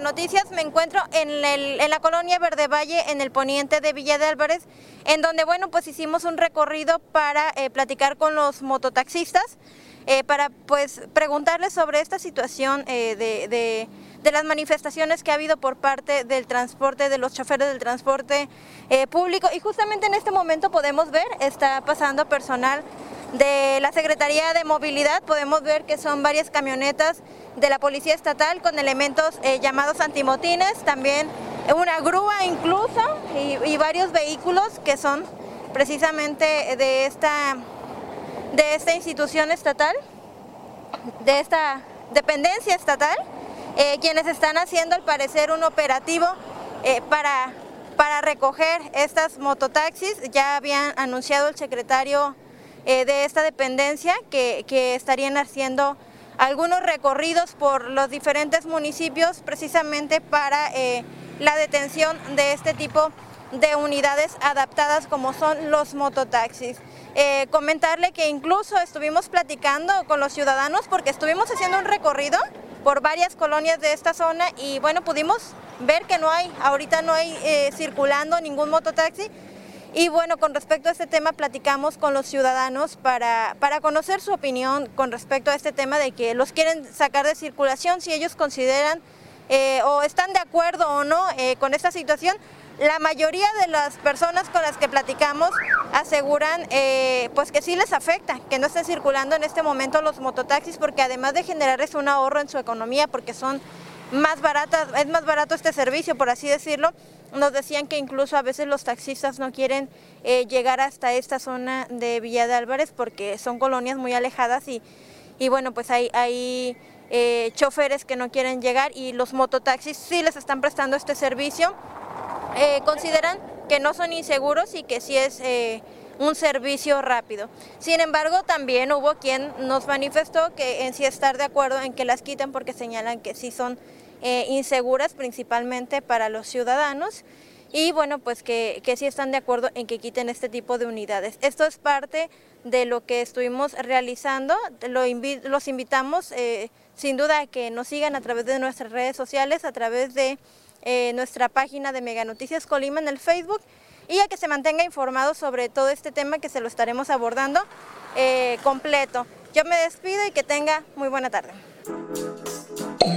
Noticias? Me encuentro en, el- en la colonia Verde Valle, en el poniente de Villa de Álvarez, en donde, bueno, pues hicimos un recorrido para eh, platicar con los mototaxistas, eh, para pues preguntarles sobre esta situación eh, de, de- de las manifestaciones que ha habido por parte del transporte, de los choferes del transporte eh, público. Y justamente en este momento podemos ver, está pasando personal de la Secretaría de Movilidad, podemos ver que son varias camionetas de la Policía Estatal con elementos eh, llamados antimotines, también una grúa incluso y, varios vehículos que son precisamente de esta, de esta institución estatal, de esta dependencia estatal, eh, quienes están haciendo al parecer un operativo eh, para, para recoger estas mototaxis. Ya habían anunciado el secretario eh, de esta dependencia que, que estarían haciendo algunos recorridos por los diferentes municipios precisamente para eh, la detención de este tipo de unidades adaptadas como son los mototaxis. Eh, comentarle que incluso estuvimos platicando con los ciudadanos porque estuvimos haciendo un recorrido por varias colonias de esta zona y bueno, pudimos ver que no hay, ahorita no hay circulando ningún mototaxi y bueno, con respecto a este tema platicamos con los ciudadanos para, para conocer su opinión con respecto a este tema de que los quieren sacar de circulación, si ellos consideran eh, o están de acuerdo o no eh, con esta situación. La mayoría de las personas con las que platicamos aseguran eh, pues que sí les afecta, que no estén circulando en este momento los mototaxis porque además de generarles un ahorro en su economía porque son más baratas, es más barato este servicio por así decirlo, nos decían que incluso a veces los taxistas no quieren eh, llegar hasta esta zona de Villa de Álvarez porque son colonias muy alejadas y, y bueno, pues hay, hay eh, choferes que no quieren llegar y los mototaxis sí les están prestando este servicio. Eh, consideran que no son inseguros y que sí es un servicio rápido. Sin embargo, también hubo quien nos manifestó que en sí estar de acuerdo en que las quiten porque señalan que sí son eh, inseguras principalmente para los ciudadanos y bueno, pues que, que sí están de acuerdo en que quiten este tipo de unidades. Esto es parte de lo que estuvimos realizando, los invitamos eh, sin duda a que nos sigan a través de nuestras redes sociales, a través de eh, nuestra página de Mega Noticias Colima en el Facebook y a que se mantenga informado sobre todo este tema que se lo estaremos abordando completo. Yo me despido y que tenga muy buena tarde.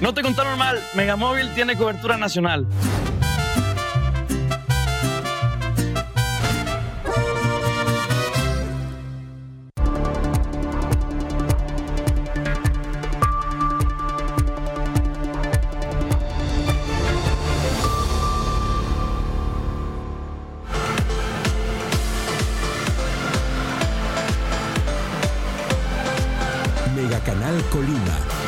No te contaron mal, Megamóvil tiene cobertura nacional. Mega Canal Colima.